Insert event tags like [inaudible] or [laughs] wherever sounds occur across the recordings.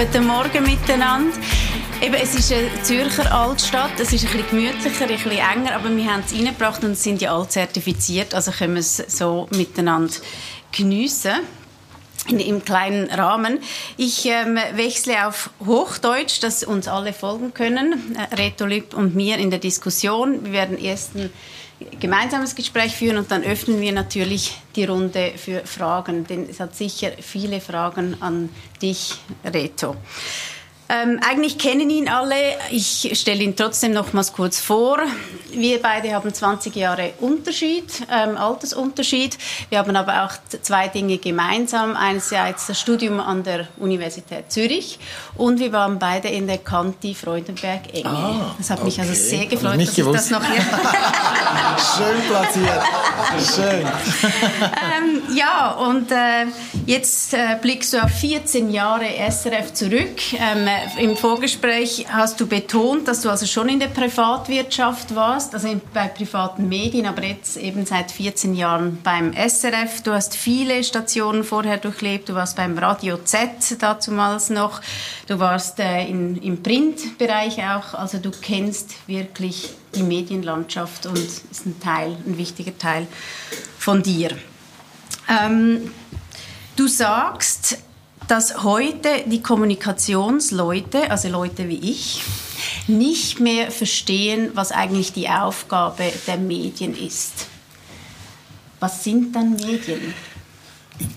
Guten Morgen miteinander. Eben, es ist eine Zürcher Altstadt, es ist ein bisschen gemütlicher, ein bisschen enger, aber wir haben es reingebracht und sind ja alle zertifiziert, also können wir es so miteinander geniessen im kleinen Rahmen. Ich ähm, wechsle auf Hochdeutsch, dass uns alle folgen können, äh, Reto Lüb und mir in der Diskussion. Wir werden erst ein gemeinsames Gespräch führen und dann öffnen wir natürlich die Runde für Fragen, denn es hat sicher viele Fragen an dich, Reto. Ähm, eigentlich kennen ihn alle. Ich stelle ihn trotzdem nochmals kurz vor. Wir beide haben 20 Jahre Unterschied, ähm, Altersunterschied. Wir haben aber auch zwei Dinge gemeinsam. Einerseits das Studium an der Universität Zürich und wir waren beide in der Kanti Freudenberg Enge. Ah, das hat mich also okay. also sehr gefreut, dass gewusst. ich das noch hier [laughs] Schön platziert. Schön. ähm, ja, und äh, jetzt äh, blickst du auf 14 Jahre SRF zurück. Ähm, im Vorgespräch hast du betont, dass du also schon in der Privatwirtschaft warst, also bei privaten Medien, aber jetzt eben seit 14 Jahren beim SRF. Du hast viele Stationen vorher durchlebt. Du warst beim Radio Z dazumals noch. Du warst äh, in, im Printbereich auch. Also du kennst wirklich die Medienlandschaft und ist ein Teil, ein wichtiger Teil von dir. Ähm, du sagst, dass heute die Kommunikationsleute, also Leute wie ich, nicht mehr verstehen, was eigentlich die Aufgabe der Medien ist. Was sind dann Medien?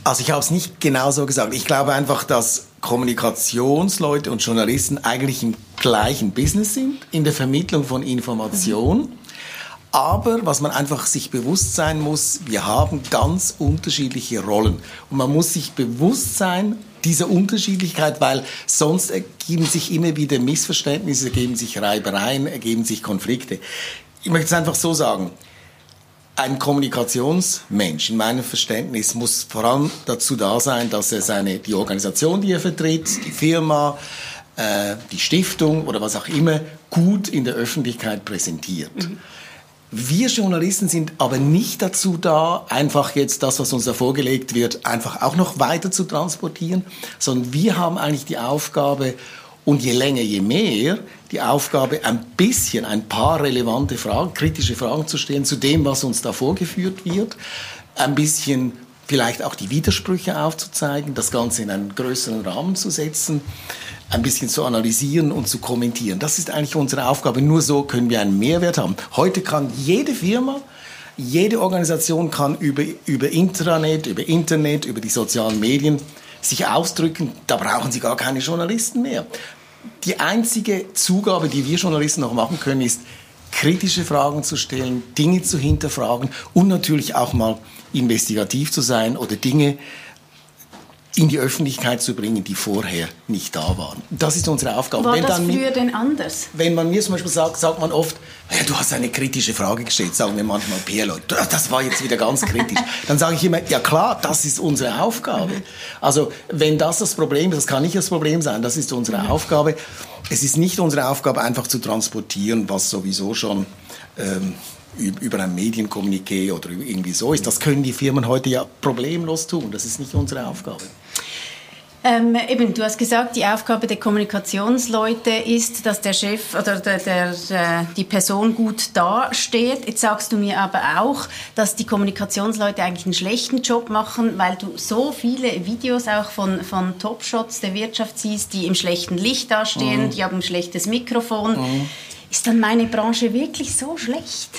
Also ich habe es nicht genau so gesagt. Ich glaube einfach, dass Kommunikationsleute und Journalisten eigentlich im gleichen Business sind, in der Vermittlung von Information. Mhm. Aber was man einfach sich bewusst sein muss, wir haben ganz unterschiedliche Rollen. Und man muss sich bewusst sein, dieser Unterschiedlichkeit, weil sonst ergeben sich immer wieder Missverständnisse, ergeben sich Reibereien, ergeben sich Konflikte. Ich möchte es einfach so sagen. Ein Kommunikationsmensch in meinem Verständnis muss vor allem dazu da sein, dass er seine, die Organisation, die er vertritt, die Firma, äh, die Stiftung oder was auch immer gut in der Öffentlichkeit präsentiert. Mhm. Wir Journalisten sind aber nicht dazu da, einfach jetzt das, was uns da vorgelegt wird, einfach auch noch weiter zu transportieren, sondern wir haben eigentlich die Aufgabe, und je länger, je mehr, die Aufgabe, ein bisschen, ein paar relevante Fragen, kritische Fragen zu stellen zu dem, was uns da vorgeführt wird, ein bisschen vielleicht auch die Widersprüche aufzuzeigen, das Ganze in einen größeren Rahmen zu setzen ein bisschen zu analysieren und zu kommentieren. Das ist eigentlich unsere Aufgabe. Nur so können wir einen Mehrwert haben. Heute kann jede Firma, jede Organisation kann über, über Intranet, über Internet, über die sozialen Medien sich ausdrücken. Da brauchen sie gar keine Journalisten mehr. Die einzige Zugabe, die wir Journalisten noch machen können, ist, kritische Fragen zu stellen, Dinge zu hinterfragen und natürlich auch mal investigativ zu sein oder Dinge in die Öffentlichkeit zu bringen, die vorher nicht da waren. Das ist unsere Aufgabe. War wenn das früher denn anders? Wenn man mir zum Beispiel sagt, sagt man oft, ja, du hast eine kritische Frage gestellt, sagen wir manchmal PR-Leute, das war jetzt wieder ganz kritisch. [laughs] Dann sage ich immer, ja klar, das ist unsere Aufgabe. Also wenn das das Problem ist, das kann nicht das Problem sein, das ist unsere. Aufgabe. Es ist nicht unsere Aufgabe, einfach zu transportieren, was sowieso schon... Ähm, über ein Medienkommuniqué oder irgendwie so ist. Das können die Firmen heute ja problemlos tun. Das ist nicht unsere Aufgabe. Ähm, eben, du hast gesagt, die Aufgabe der Kommunikationsleute ist, dass der Chef oder der, der, der, die Person gut dasteht. Jetzt sagst du mir aber auch, dass die Kommunikationsleute eigentlich einen schlechten Job machen, weil du so viele Videos auch von, von Topshots der Wirtschaft siehst, die im schlechten Licht dastehen, mhm. die haben ein schlechtes Mikrofon. Mhm. Ist dann meine Branche wirklich so schlecht?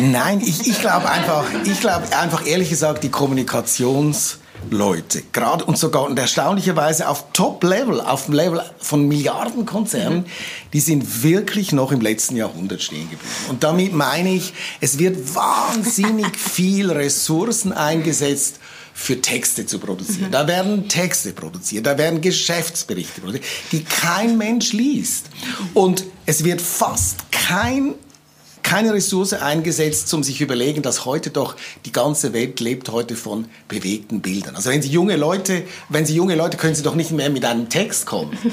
Nein, ich, ich glaube einfach, ich glaube einfach ehrlich gesagt, die Kommunikations Leute, gerade und sogar und erstaunlicherweise auf Top-Level, auf dem Level von Milliardenkonzernen, mhm. die sind wirklich noch im letzten Jahrhundert stehen geblieben. Und damit meine ich, es wird wahnsinnig [laughs] viel Ressourcen eingesetzt, für Texte zu produzieren. Mhm. Da werden Texte produziert, da werden Geschäftsberichte produziert, die kein Mensch liest. Und es wird fast kein keine Ressource eingesetzt, um sich überlegen, dass heute doch die ganze Welt lebt heute von bewegten Bildern. Also wenn Sie junge Leute, wenn Sie junge Leute, können Sie doch nicht mehr mit einem Text kommen. [laughs]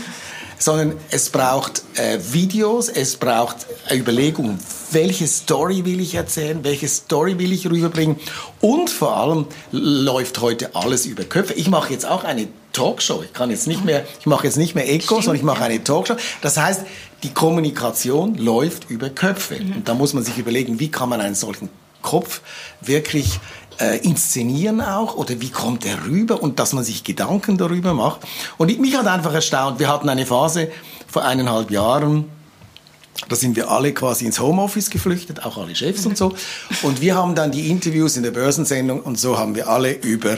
sondern es braucht äh, Videos, es braucht Überlegungen, welche Story will ich erzählen, welche Story will ich rüberbringen und vor allem läuft heute alles über Köpfe. Ich mache jetzt auch eine Talkshow. Ich kann jetzt nicht mehr, ich mache jetzt nicht mehr Echo, sondern ich mache eine Talkshow. Das heißt, die Kommunikation läuft über Köpfe. Mhm. Und da muss man sich überlegen, wie kann man einen solchen Kopf wirklich äh, inszenieren auch oder wie kommt er rüber und dass man sich Gedanken darüber macht. Und ich, mich hat einfach erstaunt, wir hatten eine Phase vor eineinhalb Jahren, da sind wir alle quasi ins Homeoffice geflüchtet, auch alle Chefs und so. Und wir haben dann die Interviews in der Börsensendung und so haben wir alle über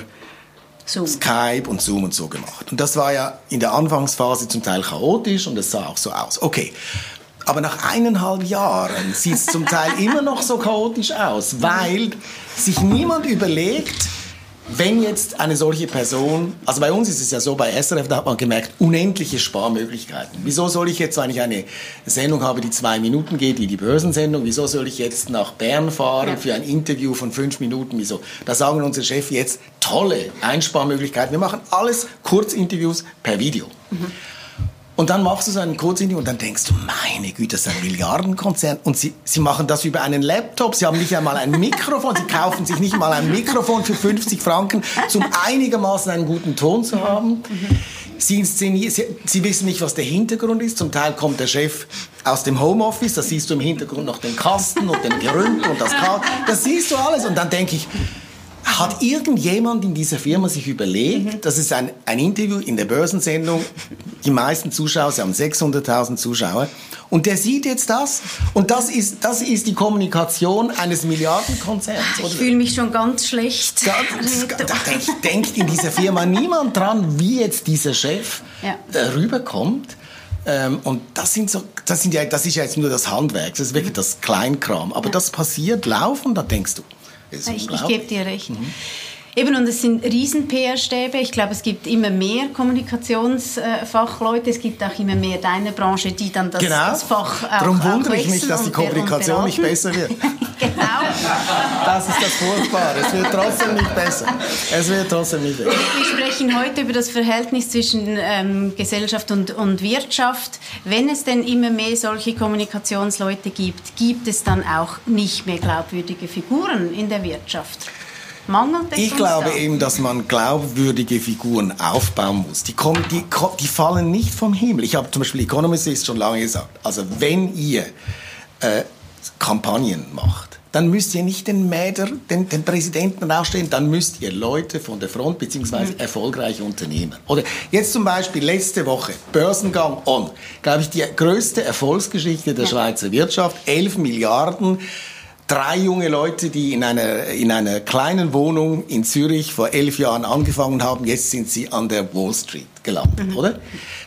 Zoom. Skype und Zoom und so gemacht. Und das war ja in der Anfangsphase zum Teil chaotisch und es sah auch so aus. Okay. Aber nach eineinhalb Jahren sieht es zum Teil immer noch so chaotisch aus, weil sich niemand überlegt, wenn jetzt eine solche Person, also bei uns ist es ja so, bei SRF, da hat man gemerkt, unendliche Sparmöglichkeiten. Wieso soll ich jetzt, wenn ich eine Sendung habe, die zwei Minuten geht, wie die Börsensendung, wieso soll ich jetzt nach Bern fahren für ein Interview von fünf Minuten? Wieso? Da sagen unsere Chefs jetzt, tolle Einsparmöglichkeiten. Wir machen alles Kurzinterviews per Video. Mhm. Und dann machst du so einen Kurzinterview und dann denkst du, meine Güte, das ist ein Milliardenkonzern. Und sie, sie machen das über einen Laptop. Sie haben nicht einmal ein Mikrofon. Sie kaufen sich nicht mal ein Mikrofon für 50 Franken, um einigermaßen einen guten Ton zu haben. Sie, sie, sie wissen nicht, was der Hintergrund ist. Zum Teil kommt der Chef aus dem Homeoffice. Da siehst du im Hintergrund noch den Kasten und den Gerümpel und das Kabel. Das siehst du alles. Und dann denke ich, hat irgendjemand in dieser Firma sich überlegt, mhm. das ist ein, ein Interview in der Börsensendung, die meisten Zuschauer, sie haben 600.000 Zuschauer, und der sieht jetzt das, und das ist, das ist die Kommunikation eines Milliardenkonzerns. Ich fühle mich schon ganz schlecht. Ganz, [laughs] da denkt, denkt in dieser Firma niemand dran, wie jetzt dieser Chef ja. rüberkommt. Ähm, und das sind so, das sind ja, das ist ja jetzt nur das Handwerk, das ist wirklich das Kleinkram. Aber ja. das passiert laufend, da denkst du, ich, ich gebe dir recht. Mhm. Eben, und es sind riesen PR-Stäbe. Ich glaube, es gibt immer mehr Kommunikationsfachleute. Es gibt auch immer mehr deine Branche, die dann das, genau. das Fach auch Darum wundere ich mich, dass die Kommunikation nicht besser wird. [laughs] genau. Das ist das Furchtbare. Es wird trotzdem nicht besser. Es wird trotzdem nicht besser. Wir sprechen heute über das Verhältnis zwischen ähm, Gesellschaft und, und Wirtschaft. Wenn es denn immer mehr solche Kommunikationsleute gibt, gibt es dann auch nicht mehr glaubwürdige Figuren in der Wirtschaft? Mangelt es Ich glaube eben, dass man glaubwürdige Figuren aufbauen muss. Die, kommen, die, die fallen nicht vom Himmel. Ich habe zum Beispiel Economist schon lange gesagt, also wenn ihr äh, Kampagnen macht, dann müsst ihr nicht den Mäder, den, den Präsidenten rausstellen, dann müsst ihr Leute von der Front beziehungsweise mhm. erfolgreiche Unternehmen. Oder jetzt zum Beispiel letzte Woche Börsengang on, glaube ich, die größte Erfolgsgeschichte der ja. Schweizer Wirtschaft, 11 Milliarden drei junge Leute, die in einer, in einer kleinen Wohnung in Zürich vor elf Jahren angefangen haben, jetzt sind sie an der Wall Street gelandet, mhm. oder?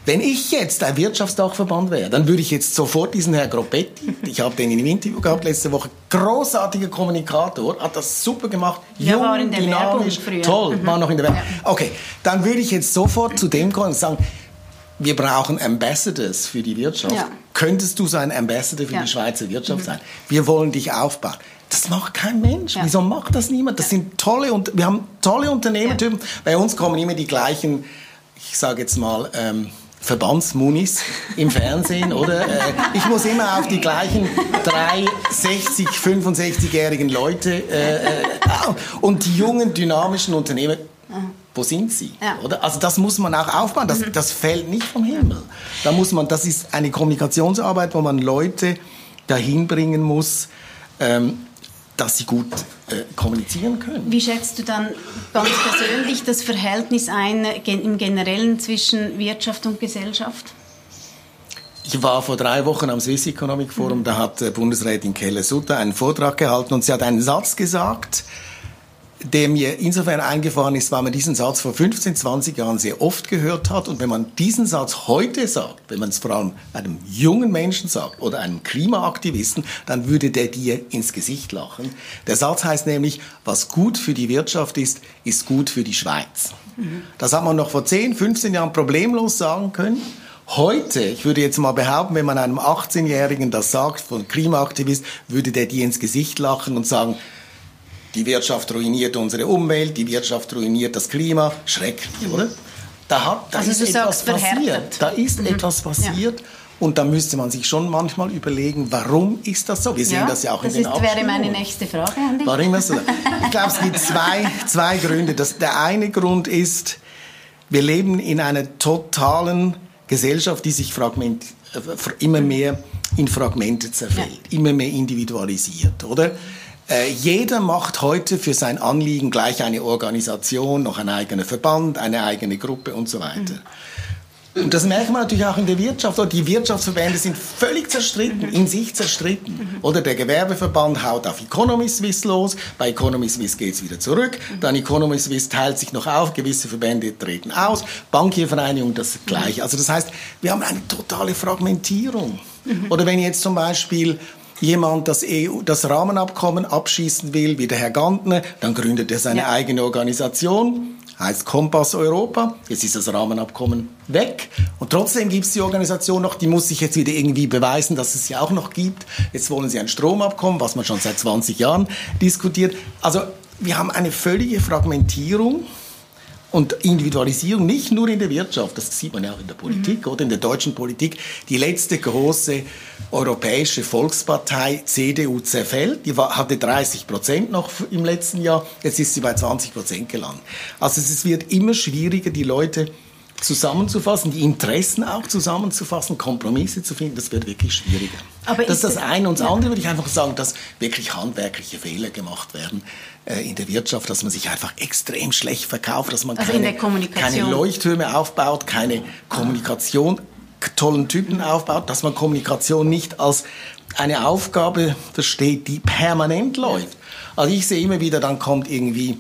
Wenn ich jetzt ein Wirtschaftsdachverband wäre, dann würde ich jetzt sofort diesen Herr Gropetti, [laughs] ich habe den in einem Interview gehabt letzte Woche, großartiger Kommunikator, hat das super gemacht, ja, jung, war in der dynamisch, toll, mhm. war noch in der Werbung. Ja. Okay, dann würde ich jetzt sofort zu dem kommen und sagen, wir brauchen Ambassadors für die Wirtschaft. Ja. Könntest du so ein Ambassador für ja. die Schweizer Wirtschaft mhm. sein? Wir wollen dich aufbauen. Das macht kein Mensch. Ja. Wieso macht das niemand? Das sind tolle und wir haben tolle Unternehmertypen. Bei uns kommen immer die gleichen, ich sage jetzt mal, ähm, Verbandsmunis im Fernsehen, [laughs] oder? Äh, ich muss immer auf die gleichen drei 60, 65-jährigen Leute äh, äh, und die jungen, dynamischen Unternehmer wo sind sie? Ja. Oder? Also das muss man auch aufbauen. Das, mhm. das fällt nicht vom Himmel. Da muss man, das ist eine Kommunikationsarbeit, wo man Leute dahin bringen muss, ähm, dass sie gut äh, kommunizieren können. Wie schätzt du dann ganz persönlich das Verhältnis ein im Generellen zwischen Wirtschaft und Gesellschaft? Ich war vor drei Wochen am Swiss Economic Forum, mhm. da hat äh, Bundesrätin Keller-Sutter einen Vortrag gehalten und sie hat einen Satz gesagt, der mir insofern eingefahren ist, weil man diesen Satz vor 15, 20 Jahren sehr oft gehört hat. Und wenn man diesen Satz heute sagt, wenn man es vor allem einem jungen Menschen sagt oder einem Klimaaktivisten, dann würde der dir ins Gesicht lachen. Der Satz heißt nämlich, was gut für die Wirtschaft ist, ist gut für die Schweiz. Das hat man noch vor 10, 15 Jahren problemlos sagen können. Heute, ich würde jetzt mal behaupten, wenn man einem 18-Jährigen das sagt, von Klimaaktivist, würde der dir ins Gesicht lachen und sagen, die Wirtschaft ruiniert unsere Umwelt, die Wirtschaft ruiniert das Klima. Schrecklich, oder? Da, hat, da also ist etwas passiert. Da ist mhm. etwas passiert. Ja. Und da müsste man sich schon manchmal überlegen, warum ist das so? Wir sehen ja, das ja auch in den Das wäre meine nächste Frage an Warum ist das so? Ich glaube, es gibt zwei, zwei Gründe. Das, der eine Grund ist, wir leben in einer totalen Gesellschaft, die sich fragment, äh, immer mehr in Fragmente zerfällt, ja. immer mehr individualisiert, oder? Äh, jeder macht heute für sein Anliegen gleich eine Organisation, noch ein eigener Verband, eine eigene Gruppe und so weiter. Mhm. Und das merkt man natürlich auch in der Wirtschaft. Die Wirtschaftsverbände sind völlig zerstritten, mhm. in sich zerstritten. Mhm. Oder der Gewerbeverband haut auf Economy Swiss los, bei Economy Swiss geht es wieder zurück, mhm. dann Economy Swiss teilt sich noch auf, gewisse Verbände treten aus, Bankiervereinigung das gleiche. Also das heißt, wir haben eine totale Fragmentierung. Oder wenn jetzt zum Beispiel jemand das, EU, das Rahmenabkommen abschießen will, wie der Herr Gantner, dann gründet er seine ja. eigene Organisation, heißt Kompass Europa. Jetzt ist das Rahmenabkommen weg. Und trotzdem gibt es die Organisation noch, die muss sich jetzt wieder irgendwie beweisen, dass es sie auch noch gibt. Jetzt wollen sie ein Stromabkommen, was man schon seit 20 Jahren diskutiert. Also wir haben eine völlige Fragmentierung und Individualisierung nicht nur in der Wirtschaft, das sieht man ja auch in der Politik mhm. oder in der deutschen Politik. Die letzte große europäische Volkspartei CDU zerfällt. Die war, hatte 30 Prozent noch im letzten Jahr. Jetzt ist sie bei 20 Prozent gelandet. Also es wird immer schwieriger, die Leute zusammenzufassen, die Interessen auch zusammenzufassen, Kompromisse zu finden, das wird wirklich schwieriger. Aber das ist das eine. Und das andere würde ich einfach sagen, dass wirklich handwerkliche Fehler gemacht werden in der Wirtschaft, dass man sich einfach extrem schlecht verkauft, dass man also keine, keine Leuchttürme aufbaut, keine Kommunikation, tollen Typen aufbaut, dass man Kommunikation nicht als eine Aufgabe versteht, die permanent läuft. Also ich sehe immer wieder, dann kommt irgendwie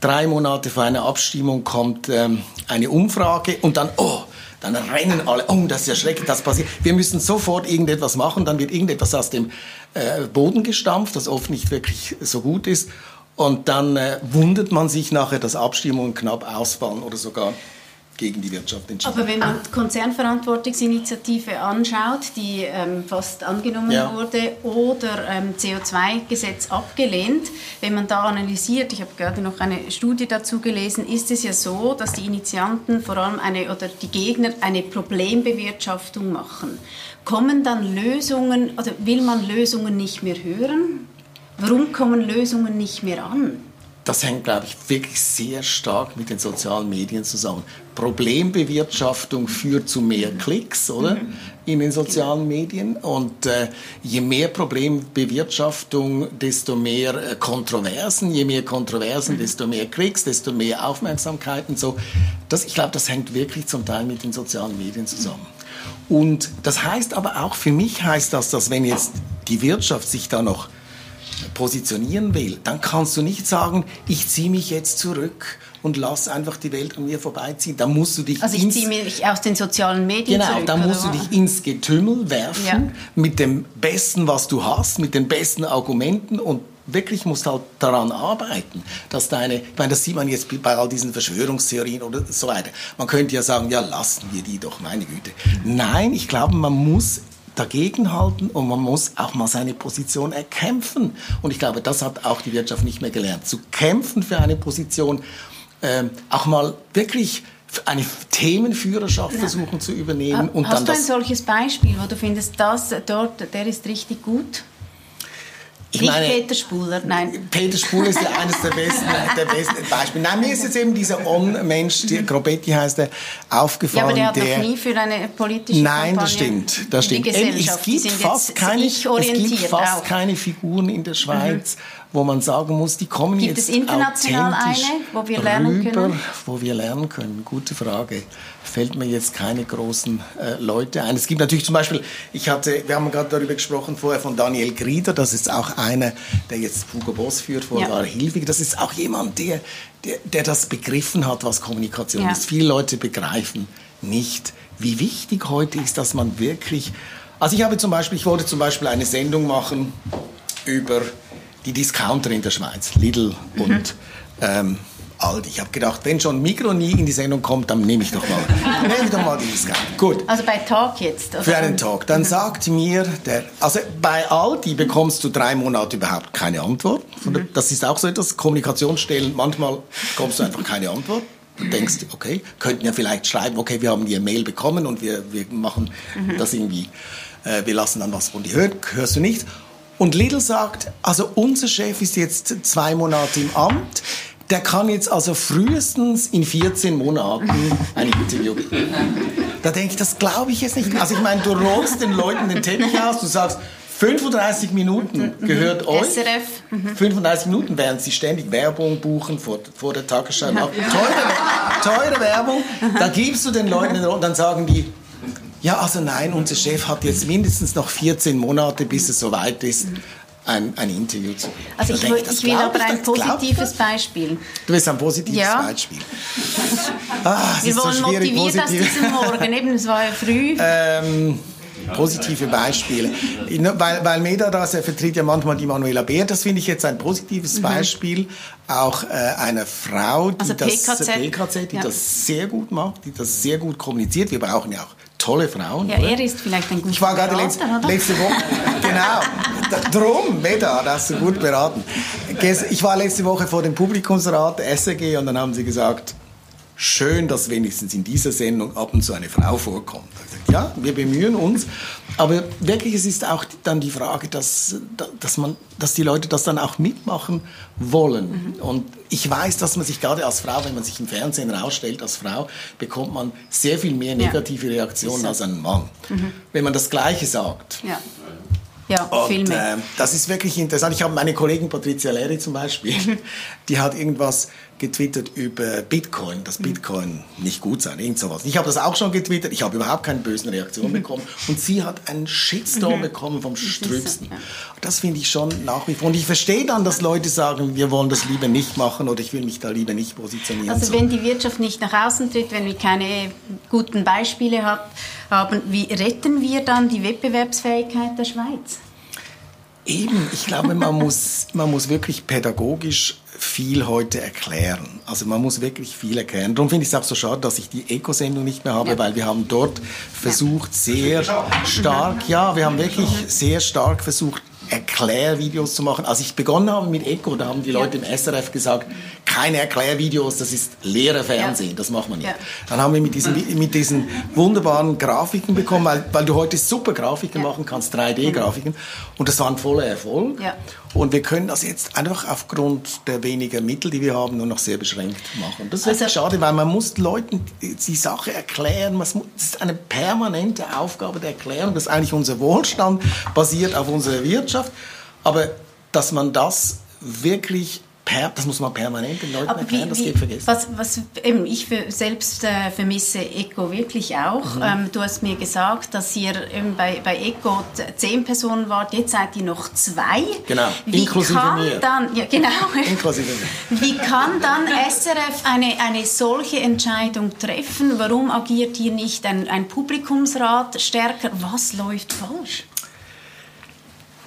drei Monate vor einer Abstimmung kommt ähm, eine Umfrage und dann, oh, dann rennen alle, oh, das ist ja schrecklich, das passiert. Wir müssen sofort irgendetwas machen, dann wird irgendetwas aus dem äh, Boden gestampft, das oft nicht wirklich so gut ist. Und dann äh, wundert man sich nachher, dass Abstimmungen knapp ausfallen oder sogar gegen die Wirtschaft entschieden. Aber wenn man die Konzernverantwortungsinitiative anschaut, die ähm, fast angenommen ja. wurde, oder ähm, CO2-Gesetz abgelehnt, wenn man da analysiert, ich habe gerade noch eine Studie dazu gelesen, ist es ja so, dass die Initianten vor allem eine oder die Gegner eine Problembewirtschaftung machen. Kommen dann Lösungen, oder will man Lösungen nicht mehr hören? Warum kommen Lösungen nicht mehr an? das hängt, glaube ich, wirklich sehr stark mit den sozialen Medien zusammen. Problembewirtschaftung führt zu mehr Klicks, oder? Mhm. In den sozialen Medien. Und äh, je mehr Problembewirtschaftung, desto mehr äh, Kontroversen. Je mehr Kontroversen, mhm. desto mehr Klicks, desto mehr Aufmerksamkeit und so. Das, ich glaube, das hängt wirklich zum Teil mit den sozialen Medien zusammen. Und das heißt aber auch, für mich heißt das, dass wenn jetzt die Wirtschaft sich da noch positionieren will, dann kannst du nicht sagen, ich ziehe mich jetzt zurück und lass einfach die Welt an mir vorbeiziehen. Da musst du dich also ich ziehe mich aus den sozialen Medien genau, zurück. Genau, da musst du dich ins Getümmel werfen ja. mit dem Besten, was du hast, mit den besten Argumenten und wirklich musst halt daran arbeiten, dass deine, ich meine, das sieht man jetzt bei all diesen Verschwörungstheorien oder so weiter. Man könnte ja sagen, ja, lassen wir die doch, meine Güte. Nein, ich glaube, man muss dagegenhalten und man muss auch mal seine Position erkämpfen. Und ich glaube, das hat auch die Wirtschaft nicht mehr gelernt. Zu kämpfen für eine Position, äh, auch mal wirklich eine Themenführerschaft ja. versuchen zu übernehmen. Und Hast dann du ein solches Beispiel, wo du findest, das dort, der ist richtig gut? Ich Nicht meine, Peter Spuler, nein. Peter Spuler ist ja eines der besten, der besten Beispiele. Nein, mir ist jetzt eben dieser On-Mensch, mhm. Grobetti heißt er, aufgefallen. Ja, aber der hat der, noch nie für eine politische Nein, das stimmt, das stimmt. Es gibt, fast keine, es gibt fast auch. keine Figuren in der Schweiz, mhm wo man sagen muss, die kommen Gibt jetzt es international eine, wo wir lernen rüber, können? Wo wir lernen können, gute Frage. Fällt mir jetzt keine großen äh, Leute ein. Es gibt natürlich zum Beispiel, ich hatte, wir haben gerade darüber gesprochen vorher von Daniel Grieder, das ist auch einer, der jetzt Hugo Boss führt, vorher ja. war Hilfig. Das ist auch jemand, der, der, der das begriffen hat, was Kommunikation ja. ist. Viele Leute begreifen nicht, wie wichtig heute ist, dass man wirklich, also ich habe zum Beispiel, ich wollte zum Beispiel eine Sendung machen über die Discounter in der Schweiz, Lidl mhm. und ähm, Aldi. Ich habe gedacht, wenn schon Migros nie in die Sendung kommt, dann nehme ich doch mal, [laughs] nehme ich doch mal die Discounter. Gut. Also bei Talk jetzt? Oder? Für einen Talk. Dann mhm. sagt mir der, also bei Aldi bekommst du drei Monate überhaupt keine Antwort. Mhm. Das ist auch so etwas, Kommunikationsstellen, manchmal bekommst du einfach keine Antwort. Du denkst, okay, könnten ja vielleicht schreiben, okay, wir haben die Mail bekommen und wir, wir machen mhm. das irgendwie, äh, wir lassen dann was von dir hören, hörst du nicht. Und Lidl sagt, also unser Chef ist jetzt zwei Monate im Amt, der kann jetzt also frühestens in 14 Monaten ein Interview geben. Da denke ich, das glaube ich jetzt nicht. Also ich meine, du rollst den Leuten den Teppich aus, du sagst, 35 Minuten mhm. gehört euch. SRF. 35 mhm. Minuten, während sie ständig Werbung buchen vor, vor der Tagesschau. Ja. Teure, teure Werbung. Da gibst du den Leuten den und dann sagen die, ja, also nein, unser Chef hat jetzt mindestens noch 14 Monate, bis es soweit ist. Ein, ein, Interview zu geben. Also ich, ich, ich will aber ein positives Beispiel. Du willst ein positives ja. Beispiel. [laughs] Ah, Wir wollen so motiviert aus diesem Morgen. Eben, es war ja früh. Ähm, positive Beispiele. Weil, weil Meda das, er vertritt ja manchmal die Manuela Beer, das finde ich jetzt ein positives mhm. Beispiel. Auch äh, einer Frau, die, also das, PKZ. PKZ, die ja. das sehr gut macht, die das sehr gut kommuniziert. Wir brauchen ja auch tolle Frauen. Ja, oder? er ist vielleicht ein guter Ich war gerade letzte, letzte Woche, [laughs] genau, drum, Meda, das hast du gut beraten. Ich war letzte Woche vor dem Publikumsrat der SRG und dann haben sie gesagt, schön, dass wenigstens in dieser Sendung ab und zu eine Frau vorkommt. Ja, wir bemühen uns, aber wirklich, es ist auch dann die Frage, dass, dass, man, dass die Leute das dann auch mitmachen wollen. Mhm. Und ich weiß, dass man sich gerade als Frau, wenn man sich im Fernsehen rausstellt als Frau, bekommt man sehr viel mehr negative ja. Reaktionen als ein Mann. Mhm. Wenn man das Gleiche sagt. Ja. Ja, und, viel mehr. Äh, das ist wirklich interessant. Ich habe meine Kollegin Patricia Leri zum Beispiel, [laughs] die hat irgendwas getwittert über Bitcoin, dass mhm. Bitcoin nicht gut sei, irgend sowas. Ich habe das auch schon getwittert, ich habe überhaupt keine bösen Reaktionen mhm. bekommen und sie hat einen Shitstorm mhm. bekommen vom Strübsten. Das finde ich schon nach wie vor. Und ich verstehe dann, dass Leute sagen, wir wollen das lieber nicht machen oder ich will mich da lieber nicht positionieren. Also wenn die Wirtschaft nicht nach außen tritt, wenn wir keine guten Beispiele haben, wie retten wir dann die Wettbewerbsfähigkeit der Schweiz? Eben, ich glaube, man [laughs] muss, man muss wirklich pädagogisch viel heute erklären. Also man muss wirklich viel erklären. Darum finde ich es auch so schade, dass ich die Eco-Sendung nicht mehr habe, ja. weil wir haben dort versucht, sehr stark, ja, wir haben wirklich sehr stark versucht, Erklärvideos zu machen. Als ich begonnen habe mit Eco, da haben die Leute ja. im SRF gesagt, keine Erklärvideos, das ist leere Fernsehen, ja. das machen wir nicht. Ja. Dann haben wir mit diesen, mit diesen wunderbaren Grafiken bekommen, weil, weil du heute super Grafiken machen kannst, 3D-Grafiken. Und das war ein voller Erfolg. Und wir können das jetzt einfach aufgrund der wenigen Mittel, die wir haben, nur noch sehr beschränkt machen. Das ist also, schade, weil man muss Leuten die Sache erklären. Das ist eine permanente Aufgabe der Erklärung, dass eigentlich unser Wohlstand basiert auf unserer Wirtschaft. Aber dass man das wirklich per, das muss man permanent den Leuten Aber erklären, wie, das geht vergessen. Was, was eben, ich für, selbst äh, vermisse Eco wirklich auch. Mhm. Ähm, du hast mir gesagt, dass ihr ähm, bei, bei Eco zehn Personen wart, jetzt seid ihr noch zwei. Genau, wie inklusive kann mir. Dann, ja, genau. inklusive mir. Wie kann dann SRF eine, eine solche Entscheidung treffen? Warum agiert hier nicht ein, ein Publikumsrat stärker? Was läuft falsch?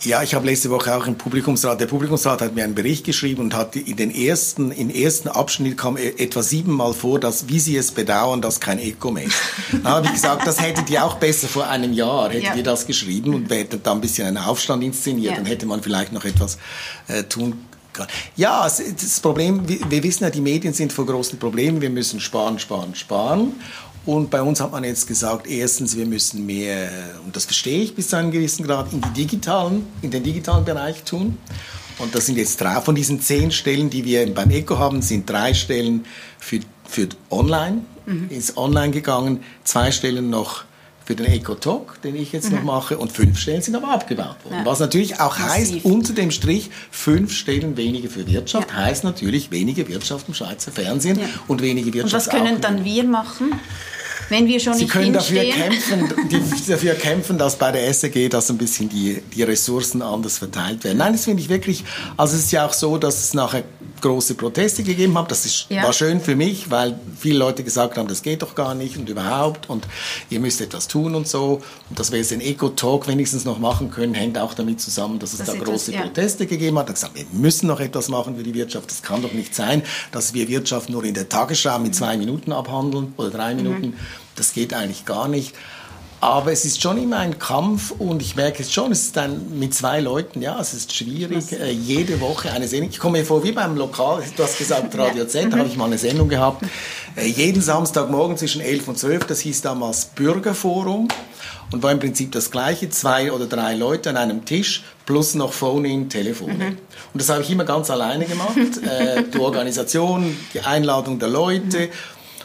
Ja, ich habe letzte Woche auch im Publikumsrat, der Publikumsrat hat mir einen Bericht geschrieben und hat in den ersten, in ersten Abschnitt kam e, etwa siebenmal vor, dass, wie sie es bedauern, dass kein Eco mehr ist. Da habe ich gesagt, das hättet ihr auch besser vor einem Jahr, hättet ja. ihr das geschrieben und wir hätten da ein bisschen einen Aufstand inszeniert, ja. dann hätte man vielleicht noch etwas äh, tun können. Ja, das Problem, wir wissen ja, die Medien sind vor großen Problemen. Wir müssen sparen, sparen, sparen. Und bei uns hat man jetzt gesagt, erstens, wir müssen mehr, und das verstehe ich bis zu einem gewissen Grad, in, die digitalen, in den digitalen Bereich tun. Und das sind jetzt drei, von diesen zehn Stellen, die wir beim ECO haben, sind drei Stellen für, für Online, mhm. ist online gegangen, zwei Stellen noch für den Eco-Talk, den ich jetzt mhm. noch mache, und fünf Stellen sind aber abgebaut worden. Ja. Was natürlich auch Massiv. heißt, unter dem Strich, fünf Stellen weniger für Wirtschaft, ja. heißt natürlich weniger Wirtschaft im Schweizer Fernsehen ja. und weniger Wirtschaft Und was können dann wir machen? Wenn wir schon Sie nicht können dafür kämpfen, [laughs] die, dafür kämpfen, dass bei der SRG dass ein bisschen die, die Ressourcen anders verteilt werden. Nein, das finde ich wirklich, also es ist ja auch so, dass es nachher große Proteste gegeben hat. Das ist, ja. war schön für mich, weil viele Leute gesagt haben, das geht doch gar nicht und überhaupt und ihr müsst etwas tun und so. Und dass wir jetzt den Eco-Talk wenigstens noch machen können, hängt auch damit zusammen, dass es das da große das, ja. Proteste gegeben hat. Da gesagt, wir müssen noch etwas machen für die Wirtschaft. Das kann doch nicht sein, dass wir Wirtschaft nur in der Tagesschau mit zwei Minuten abhandeln oder drei mhm. Minuten. Mhm. Das geht eigentlich gar nicht. Aber es ist schon immer ein Kampf und ich merke es schon, es ist dann mit zwei Leuten, ja, es ist schwierig, äh, jede Woche eine Sendung. Ich komme mir vor wie beim Lokal, du hast gesagt [laughs] Radio Z, da habe ich mal eine Sendung gehabt. Äh, jeden Samstagmorgen zwischen 11 und 12, das hieß damals Bürgerforum und war im Prinzip das gleiche, zwei oder drei Leute an einem Tisch plus noch Phone-in, Telefone. Mhm. Und das habe ich immer ganz alleine gemacht, äh, die [laughs] Organisation, die Einladung der Leute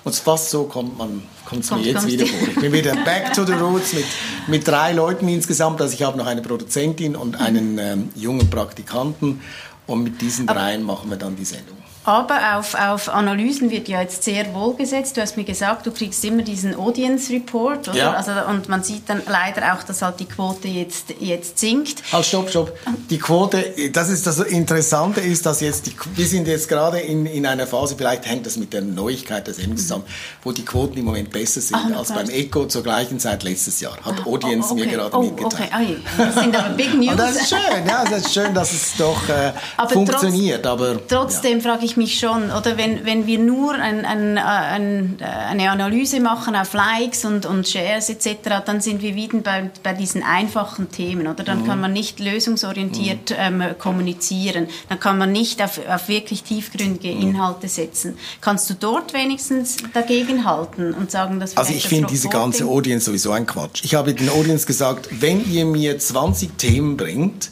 und fast so kommt man kommt es mir jetzt wieder vor. Ich bin wieder back to the roots mit, mit drei Leuten insgesamt. Also ich habe noch eine Produzentin und einen ähm, jungen Praktikanten und mit diesen dreien machen wir dann die Sendung. Aber auf, auf Analysen wird ja jetzt sehr wohl gesetzt. Du hast mir gesagt, du kriegst immer diesen Audience Report. Oder? Ja. Also, und man sieht dann leider auch, dass halt die Quote jetzt, jetzt sinkt. Halt, stopp, stopp. Die Quote, das ist das Interessante ist, dass jetzt die, wir sind jetzt gerade in, in einer Phase, vielleicht hängt das mit der Neuigkeit der Sendung zusammen, wo die Quoten im Moment besser sind Ach, als beim Echo zur gleichen Zeit letztes Jahr. Hat ah, Audience oh, okay. mir gerade oh, mitgeteilt. Okay. das sind aber Big News. [laughs] Und das ist schön, ja, das ist schön, dass es doch äh, aber funktioniert. Trotz, aber, trotzdem ja. frage ich mich schon, oder wenn, wenn wir nur ein, ein, ein, eine Analyse machen auf Likes und, und Shares etc., dann sind wir wieder bei, bei diesen einfachen Themen, oder? Dann mhm. kann man nicht lösungsorientiert mhm. ähm, kommunizieren, dann kann man nicht auf, auf wirklich tiefgründige mhm. Inhalte setzen. Kannst du dort wenigstens dagegen halten und sagen, dass Also ich finde diese ganze Audience sowieso ein Quatsch. Ich habe den Audience gesagt, wenn ihr mir 20 Themen bringt,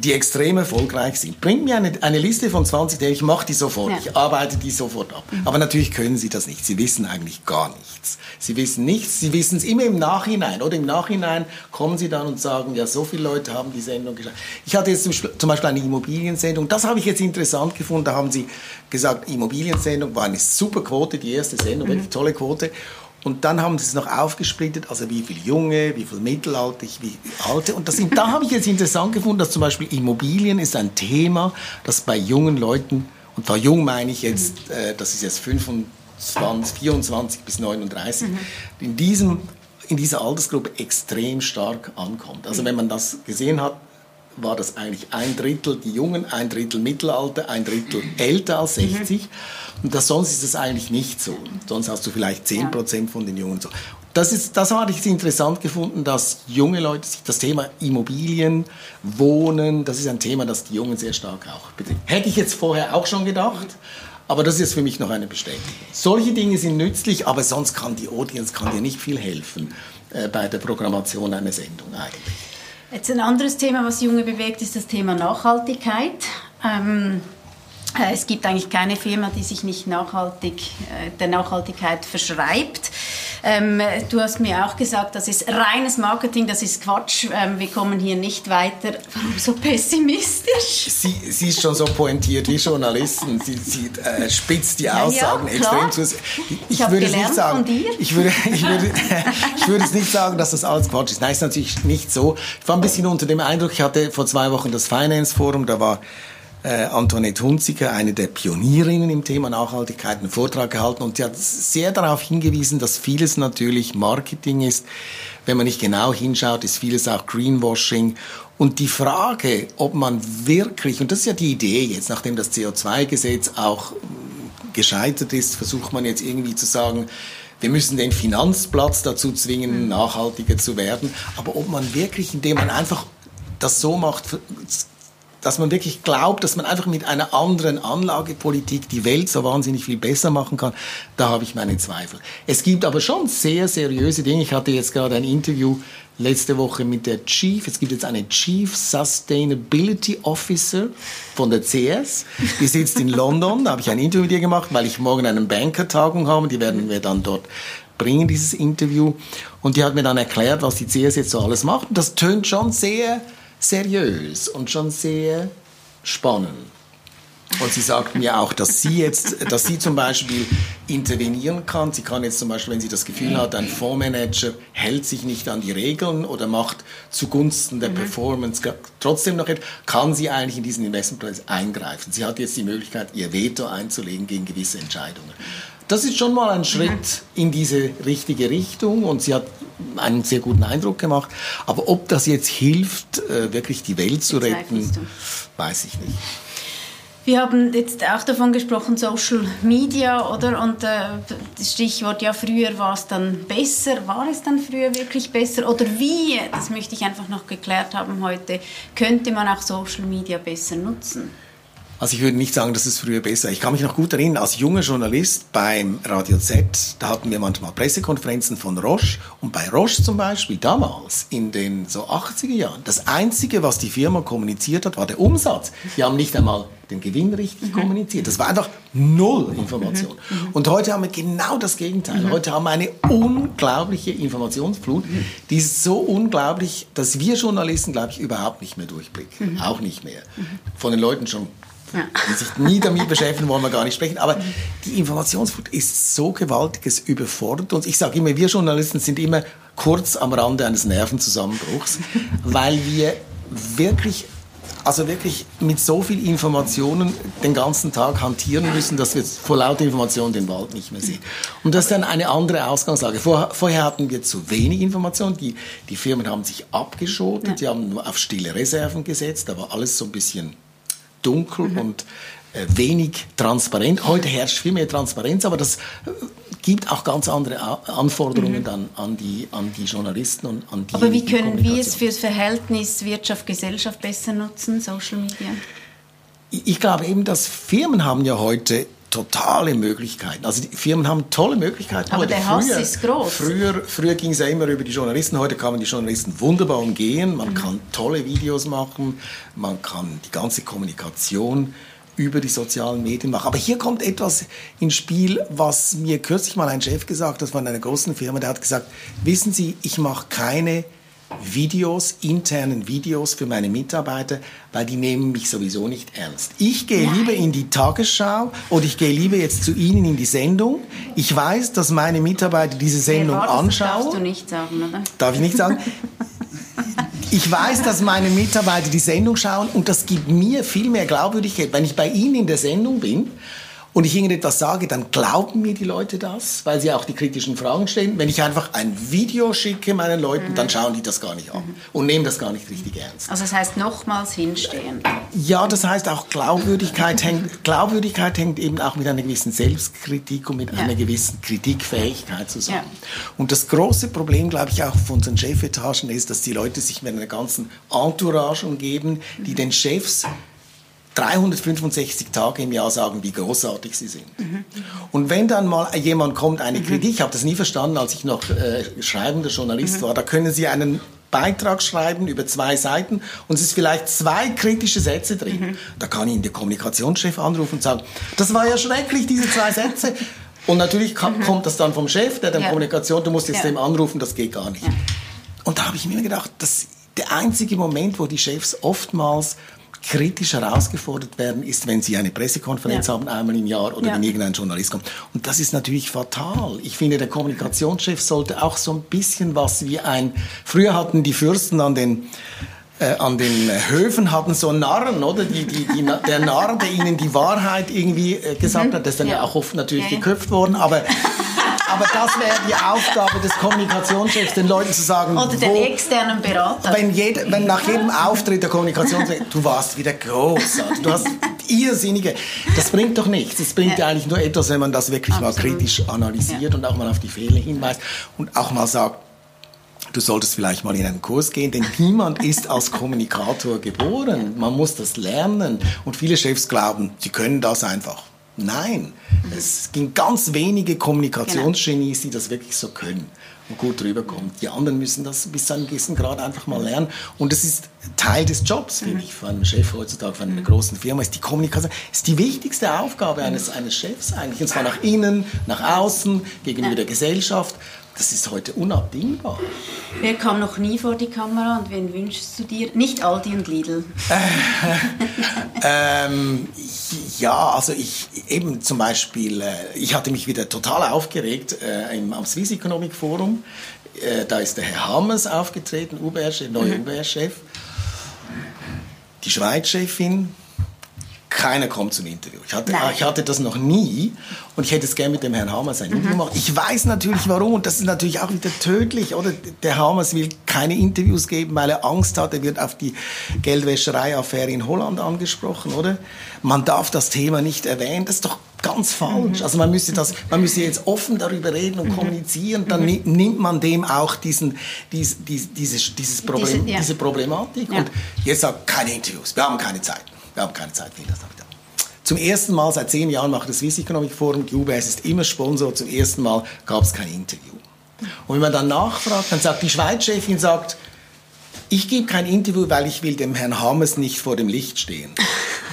die extrem erfolgreich sind. Bringt mir eine, eine Liste von 20 Themen, ich mache die sofort, ja. ich arbeite die sofort ab. Mhm. Aber natürlich können Sie das nicht. Sie wissen eigentlich gar nichts. Sie wissen nichts, Sie wissen es immer im Nachhinein. Oder im Nachhinein kommen Sie dann und sagen, ja, so viele Leute haben die Sendung geschaut. Ich hatte jetzt zum Beispiel eine Immobiliensendung, das habe ich jetzt interessant gefunden. Da haben Sie gesagt, Immobiliensendung war eine super Quote, die erste Sendung, mhm. tolle Quote. Und dann haben sie es noch aufgesplittet, also wie viel Junge, wie viel Mittelalter, wie Alte. Und das, da habe ich jetzt interessant gefunden, dass zum Beispiel Immobilien ist ein Thema, das bei jungen Leuten, und zwar jung meine ich jetzt, äh, das ist jetzt 25, 24 bis 39, mhm. in, diesem, in dieser Altersgruppe extrem stark ankommt. Also wenn man das gesehen hat, war das eigentlich ein Drittel die Jungen, ein Drittel Mittelalter, ein Drittel älter als 60. Mhm. Und das, sonst ist es eigentlich nicht so. Sonst hast du vielleicht 10% ja. von den Jungen so. Das, ist, das habe ich interessant gefunden, dass junge Leute sich das Thema Immobilien, Wohnen, das ist ein Thema, das die Jungen sehr stark auch betrifft. Hätte ich jetzt vorher auch schon gedacht, aber das ist für mich noch eine Bestätigung. Solche Dinge sind nützlich, aber sonst kann die Audience kann dir nicht viel helfen äh, bei der Programmation einer Sendung eigentlich. Jetzt ein anderes Thema, was Junge bewegt, ist das Thema Nachhaltigkeit. Ähm äh, es gibt eigentlich keine Firma, die sich nicht nachhaltig, äh, der Nachhaltigkeit verschreibt. Ähm, du hast mir auch gesagt, das ist reines Marketing, das ist Quatsch. Ähm, wir kommen hier nicht weiter. Warum so pessimistisch? Sie, sie ist schon so pointiert wie Journalisten. Sie, sie äh, spitzt die Aussagen ja, ja, extrem zu. Ich, ich, ich würde es nicht sagen. Ich würde, [laughs] ich, würde, ich würde es nicht sagen, dass das alles Quatsch ist. Nein, ist natürlich nicht so. Ich war ein bisschen unter dem Eindruck, ich hatte vor zwei Wochen das Finance Forum, da war äh, Antoinette Hunziker, eine der Pionierinnen im Thema Nachhaltigkeit, einen Vortrag gehalten und sie hat sehr darauf hingewiesen, dass vieles natürlich Marketing ist. Wenn man nicht genau hinschaut, ist vieles auch Greenwashing. Und die Frage, ob man wirklich, und das ist ja die Idee jetzt, nachdem das CO2-Gesetz auch gescheitert ist, versucht man jetzt irgendwie zu sagen, wir müssen den Finanzplatz dazu zwingen, mhm. nachhaltiger zu werden. Aber ob man wirklich, indem man einfach das so macht, dass man wirklich glaubt, dass man einfach mit einer anderen Anlagepolitik die Welt so wahnsinnig viel besser machen kann, da habe ich meine Zweifel. Es gibt aber schon sehr seriöse Dinge. Ich hatte jetzt gerade ein Interview letzte Woche mit der Chief, es gibt jetzt eine Chief Sustainability Officer von der CS, die sitzt in London, da habe ich ein Interview mit ihr gemacht, weil ich morgen eine Banker-Tagung habe, die werden wir dann dort bringen, dieses Interview. Und die hat mir dann erklärt, was die CS jetzt so alles macht. Und das tönt schon sehr seriös und schon sehr spannend. Und sie sagt mir auch, dass sie jetzt, dass sie zum Beispiel intervenieren kann. Sie kann jetzt zum Beispiel, wenn sie das Gefühl hat, ein Fondsmanager hält sich nicht an die Regeln oder macht zugunsten der mhm. Performance trotzdem noch etwas, kann sie eigentlich in diesen Investmentprozess eingreifen. Sie hat jetzt die Möglichkeit, ihr Veto einzulegen gegen gewisse Entscheidungen. Das ist schon mal ein Schritt mhm. in diese richtige Richtung und sie hat einen sehr guten Eindruck gemacht. Aber ob das jetzt hilft, äh, wirklich die Welt zu retten, weiß ich nicht. Wir haben jetzt auch davon gesprochen, Social Media, oder? Und äh, das Stichwort, ja, früher war es dann besser. War es dann früher wirklich besser? Oder wie, das möchte ich einfach noch geklärt haben heute, könnte man auch Social Media besser nutzen? Also ich würde nicht sagen, dass es früher besser. Ich kann mich noch gut erinnern, als junger Journalist beim Radio Z, da hatten wir manchmal Pressekonferenzen von Roche. Und bei Roche zum Beispiel damals, in den so 80er Jahren, das Einzige, was die Firma kommuniziert hat, war der Umsatz. Die haben nicht einmal den Gewinn richtig mhm. kommuniziert. Das war einfach null Information. Mhm. mhm. Und heute haben wir genau das Gegenteil. Mhm. Heute haben wir eine unglaubliche Informationsflut. Mhm. Die ist so unglaublich, dass wir Journalisten, glaube ich, überhaupt nicht mehr durchblicken. Mhm. Auch nicht mehr. Von den Leuten schon ja. die sich nie damit beschäftigen, wollen wir gar nicht sprechen. Aber die Informationsflut ist so gewaltig, es überfordert uns. Ich sage immer, wir Journalisten sind immer kurz am Rande eines Nervenzusammenbruchs, [laughs] weil wir wirklich also wirklich mit so viel Informationen den ganzen Tag hantieren müssen, dass wir vor lauter Informationen den Wald nicht mehr sehen. Und das ist dann eine andere Ausgangslage. Vor, vorher hatten wir zu wenig Informationen. Die, die Firmen haben sich abgeschotet, ja. die haben nur auf stille Reserven gesetzt. Da war alles so ein bisschen dunkel mhm. und äh, wenig transparent. Heute herrscht viel mehr Transparenz, aber das äh, gibt auch ganz andere Anforderungen mhm. dann an die, an die Journalisten und an die Aber wie können wir es für das Verhältnis Wirtschaft-Gesellschaft besser nutzen, Social Media? Ich glaube eben, dass Firmen haben ja heute totale Möglichkeiten. Also die Firmen haben tolle Möglichkeiten. Aber heute. der Hass früher, ist groß. Früher, früher ging es ja immer über die Journalisten. Heute kann man die Journalisten wunderbar umgehen. Man mhm. kann tolle Videos machen. Man kann die ganze Kommunikation über die sozialen Medien machen. Aber hier kommt etwas ins Spiel, was mir kürzlich mal ein Chef gesagt hat von einer großen Firma. Der hat gesagt, wissen Sie, ich mache keine Videos, internen Videos für meine Mitarbeiter, weil die nehmen mich sowieso nicht ernst. Ich gehe Nein. lieber in die Tagesschau oder ich gehe lieber jetzt zu Ihnen in die Sendung. Ich weiß, dass meine Mitarbeiter diese Sendung anschauen. Das darfst du nicht sagen, oder? Darf ich nicht sagen? Ich weiß, dass meine Mitarbeiter die Sendung schauen und das gibt mir viel mehr Glaubwürdigkeit. Wenn ich bei Ihnen in der Sendung bin und ich irgendetwas sage, dann glauben mir die Leute das, weil sie auch die kritischen Fragen stellen. Wenn ich einfach ein Video schicke meinen Leuten, mhm. dann schauen die das gar nicht an mhm. und nehmen das gar nicht richtig ernst. Also das heißt nochmals hinstehen. Ja, das heißt auch Glaubwürdigkeit hängt, Glaubwürdigkeit hängt eben auch mit einer gewissen Selbstkritik und mit ja. einer gewissen Kritikfähigkeit zusammen. Ja. Und das große Problem, glaube ich, auch von unseren Chefetagen ist, dass die Leute sich mit einer ganzen Entourage umgeben, die mhm. den Chefs 365 Tage im Jahr sagen, wie großartig sie sind. Mhm. Und wenn dann mal jemand kommt, eine mhm. Kritik, ich habe das nie verstanden, als ich noch äh, schreibender Journalist mhm. war, da können Sie einen Beitrag schreiben über zwei Seiten und es ist vielleicht zwei kritische Sätze drin. Mhm. Da kann Ihnen der Kommunikationschef anrufen und sagen, das war ja schrecklich, diese zwei Sätze. Und natürlich kann, mhm. kommt das dann vom Chef, der dann ja. Kommunikation, du musst jetzt ja. dem anrufen, das geht gar nicht. Ja. Und da habe ich mir gedacht, das der einzige Moment, wo die Chefs oftmals kritisch herausgefordert werden, ist, wenn Sie eine Pressekonferenz ja. haben, einmal im Jahr oder ja. wenn irgendein Journalist kommt. Und das ist natürlich fatal. Ich finde, der Kommunikationschef sollte auch so ein bisschen was wie ein, früher hatten die Fürsten an den äh, an den Höfen hatten so Narren, oder? Die, die, die, der Narr, der ihnen die Wahrheit irgendwie äh, gesagt mhm. hat, das ist dann ja. ja auch oft natürlich geköpft worden, aber aber das wäre die Aufgabe des Kommunikationschefs, den Leuten zu sagen, oder den wo, externen Berater. Wenn, jede, wenn nach jedem Auftritt der Kommunikationschef, du warst wieder großartig, du hast irrsinnige, das bringt doch nichts. Es bringt ja. ja eigentlich nur etwas, wenn man das wirklich Absolut. mal kritisch analysiert ja. und auch mal auf die Fehler hinweist und auch mal sagt, du solltest vielleicht mal in einen Kurs gehen, denn niemand ist als Kommunikator geboren. Man muss das lernen. Und viele Chefs glauben, sie können das einfach. Nein, mhm. es gibt ganz wenige Kommunikationsgenies, die das wirklich so können und gut rüberkommen. Die anderen müssen das bis zu einem gewissen Grad einfach mal lernen. Und das ist Teil des Jobs, finde mhm. ich, von einem Chef heutzutage, von einer mhm. großen Firma, ist die Kommunikation, ist die wichtigste Aufgabe eines, eines Chefs eigentlich. Und zwar nach innen, nach außen, gegenüber der Gesellschaft. Das ist heute unabdingbar. Wer kam noch nie vor die Kamera und wen wünschst du dir? Nicht Aldi und Lidl. [laughs] ähm, ja, also ich eben zum Beispiel, äh, ich hatte mich wieder total aufgeregt äh, im, am Swiss Economic Forum. Äh, da ist der Herr Hammers aufgetreten, UBR, neuer mhm. UBR-Chef. Die Schweiz-Chefin, keiner kommt zum Interview. Ich hatte, ich hatte das noch nie und ich hätte es gerne mit dem Herrn Hamers ein Interview mhm. gemacht. Ich weiß natürlich warum und das ist natürlich auch wieder tödlich, oder? Der Hamers will keine Interviews geben, weil er Angst hat, er wird auf die Geldwäscherei-Affäre in Holland angesprochen, oder? Man darf das Thema nicht erwähnen, das ist doch ganz falsch. Mhm. Also man müsste das, man müsste jetzt offen darüber reden und mhm. kommunizieren, dann mhm. nimmt man dem auch diesen, dies, dies, dieses, dieses Problem, diese, ja. diese Problematik. Ja. Und jetzt sagt keine Interviews, wir haben keine Zeit. Wir haben keine Zeit, wie das Zum ersten Mal seit zehn Jahren macht das Swiss Economic Forum, die UBS ist immer Sponsor, zum ersten Mal gab es kein Interview. Und wenn man dann nachfragt, dann sagt die Schweiz-Chefin, sagt, ich gebe kein Interview, weil ich will dem Herrn Hammes nicht vor dem Licht stehen.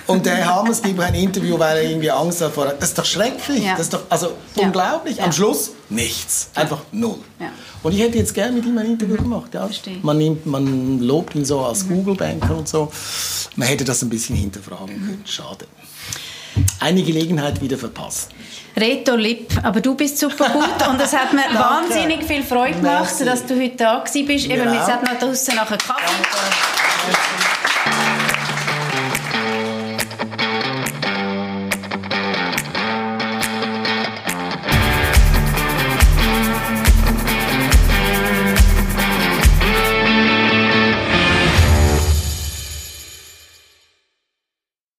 Und der Hammes gibt ein Interview, weil er irgendwie Angst hat vor... Das ist doch schrecklich. Ja. Das ist doch also unglaublich. Am Schluss nichts. Einfach null. Und ich hätte jetzt gerne mit ihm ein Interview gemacht. Ja. Man, nimmt, man lobt ihn so als mhm. Google-Banker und so. Man hätte das ein bisschen hinterfragen können. Mhm. Schade. Eine Gelegenheit wieder verpasst. Reto Lipp, aber du bist super gut und es hat mir [laughs] wahnsinnig viel Freude gemacht, Merci. dass du heute da bist. Eben, wir sind noch draußen nach Kaffee. Danke.